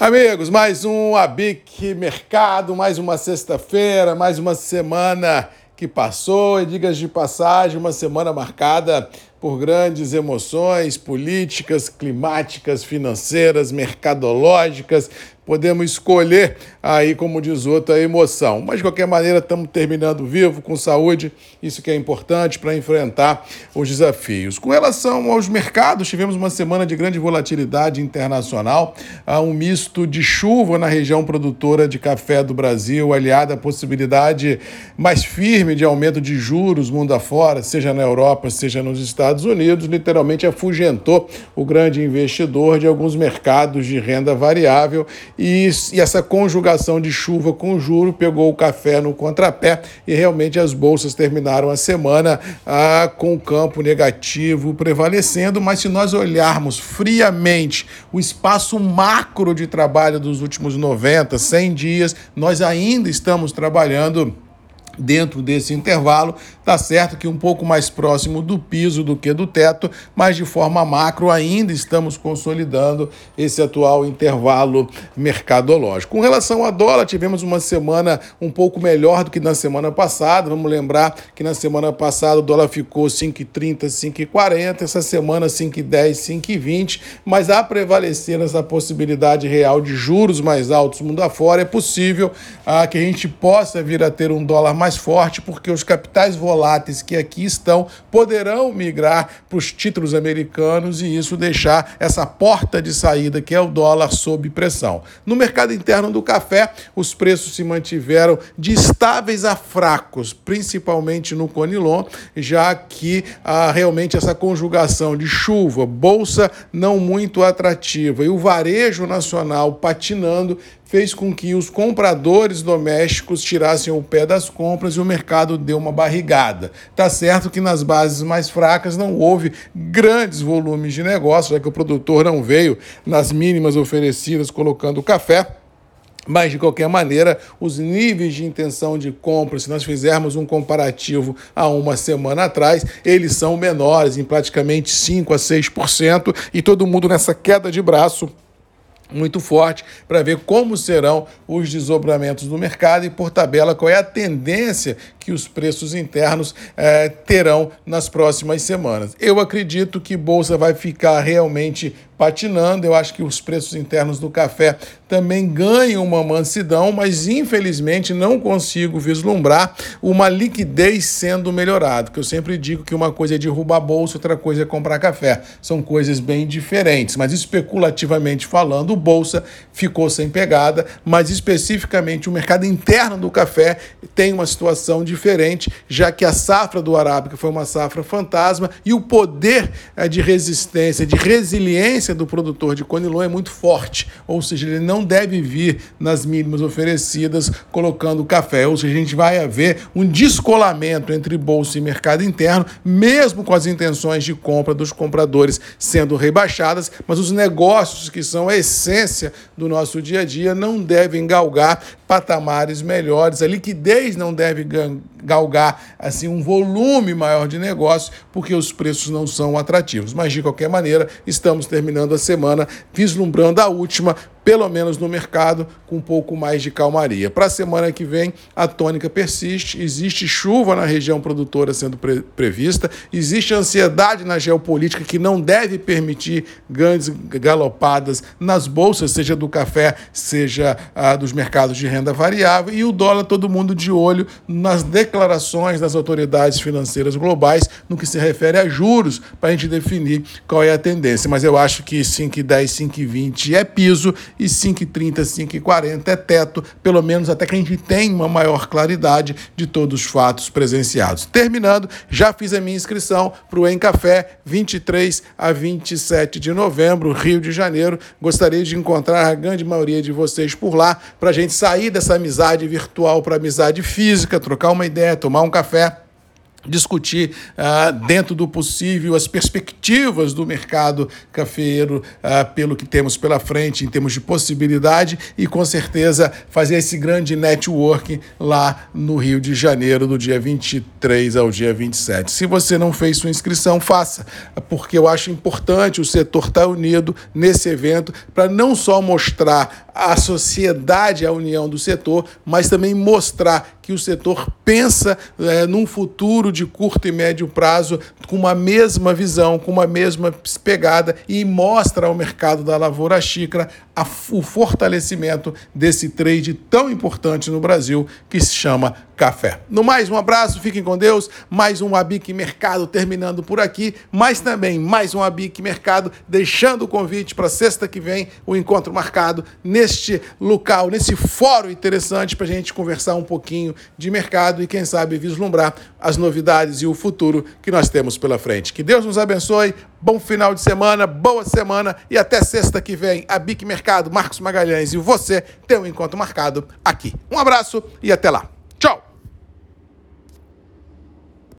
Amigos, mais um Abic Mercado, mais uma sexta-feira, mais uma semana que passou. E digas de passagem, uma semana marcada por grandes emoções políticas, climáticas, financeiras, mercadológicas, podemos escolher aí, como diz outro, a emoção. Mas de qualquer maneira, estamos terminando vivo, com saúde, isso que é importante para enfrentar os desafios. Com relação aos mercados, tivemos uma semana de grande volatilidade internacional, há um misto de chuva na região produtora de café do Brasil, aliada à possibilidade mais firme de aumento de juros mundo afora, seja na Europa, seja nos Estados Unidos, literalmente afugentou o grande investidor de alguns mercados de renda variável e, e essa conjugação de chuva com juro pegou o café no contrapé e realmente as bolsas terminaram a semana ah, com o campo negativo prevalecendo, mas se nós olharmos friamente o espaço macro de trabalho dos últimos 90, 100 dias, nós ainda estamos trabalhando dentro desse intervalo. Tá certo que um pouco mais próximo do piso do que do teto, mas de forma macro ainda estamos consolidando esse atual intervalo mercadológico. Com relação a dólar, tivemos uma semana um pouco melhor do que na semana passada. Vamos lembrar que na semana passada o dólar ficou 5,30, 5,40, essa semana 5,10, 5,20, mas a prevalecer essa possibilidade real de juros mais altos mundo afora, é possível ah, que a gente possa vir a ter um dólar mais forte, porque os capitais voláteis que aqui estão poderão migrar para os títulos americanos e isso deixar essa porta de saída, que é o dólar, sob pressão. No mercado interno do café, os preços se mantiveram de estáveis a fracos, principalmente no Conilon, já que ah, realmente essa conjugação de chuva, bolsa não muito atrativa e o varejo nacional patinando fez com que os compradores domésticos tirassem o pé das compras e o mercado deu uma barrigada. Tá certo que nas bases mais fracas não houve grandes volumes de negócio, já que o produtor não veio nas mínimas oferecidas colocando café. Mas, de qualquer maneira, os níveis de intenção de compra, se nós fizermos um comparativo a uma semana atrás, eles são menores, em praticamente 5% a 6%, e todo mundo nessa queda de braço muito forte para ver como serão os desdobramentos do mercado e, por tabela, qual é a tendência que os preços internos eh, terão nas próximas semanas. Eu acredito que Bolsa vai ficar realmente patinando. Eu acho que os preços internos do café também ganham uma mansidão, mas infelizmente não consigo vislumbrar uma liquidez sendo melhorada. Que eu sempre digo que uma coisa é derrubar bolsa, outra coisa é comprar café. São coisas bem diferentes, mas especulativamente falando, bolsa ficou sem pegada, mas especificamente o mercado interno do café tem uma situação diferente, já que a safra do arábica foi uma safra fantasma e o poder eh, de resistência, de resiliência do produtor de conilon é muito forte, ou seja, ele não deve vir nas mínimas oferecidas colocando café, ou seja, a gente vai haver um descolamento entre bolsa e mercado interno, mesmo com as intenções de compra dos compradores sendo rebaixadas, mas os negócios que são a essência do nosso dia a dia não devem galgar patamares melhores, a liquidez não deve galgar assim um volume maior de negócio, porque os preços não são atrativos. Mas de qualquer maneira, estamos terminando a semana vislumbrando a última pelo menos no mercado, com um pouco mais de calmaria. Para a semana que vem, a tônica persiste, existe chuva na região produtora sendo pre prevista, existe ansiedade na geopolítica que não deve permitir grandes galopadas nas bolsas, seja do café, seja ah, dos mercados de renda variável, e o dólar, todo mundo de olho nas declarações das autoridades financeiras globais no que se refere a juros, para a gente definir qual é a tendência. Mas eu acho que 5,10, 5,20 é piso e 5,30, 5,40 é teto, pelo menos até que a gente tenha uma maior claridade de todos os fatos presenciados. Terminando, já fiz a minha inscrição para o Em Café, 23 a 27 de novembro, Rio de Janeiro. Gostaria de encontrar a grande maioria de vocês por lá, para a gente sair dessa amizade virtual para amizade física, trocar uma ideia, tomar um café discutir uh, dentro do possível as perspectivas do mercado cafeiro uh, pelo que temos pela frente em termos de possibilidade e com certeza fazer esse grande networking lá no Rio de Janeiro do dia 23 ao dia 27. Se você não fez sua inscrição, faça, porque eu acho importante o setor estar unido nesse evento para não só mostrar a sociedade, a união do setor, mas também mostrar que o setor pensa é, num futuro de curto e médio prazo com uma mesma visão, com uma mesma pegada e mostra ao mercado da lavoura xícara a, o fortalecimento desse trade tão importante no Brasil que se chama café. No mais, um abraço, fiquem com Deus. Mais um Abic Mercado terminando por aqui, mas também mais um Abic Mercado deixando o convite para sexta que vem, o encontro marcado neste local, nesse fórum interessante para a gente conversar um pouquinho de mercado e, quem sabe, vislumbrar as novidades e o futuro que nós temos pela frente. Que Deus nos abençoe, bom final de semana, boa semana e até sexta que vem. A Bic Mercado, Marcos Magalhães e você tem um encontro marcado aqui. Um abraço e até lá.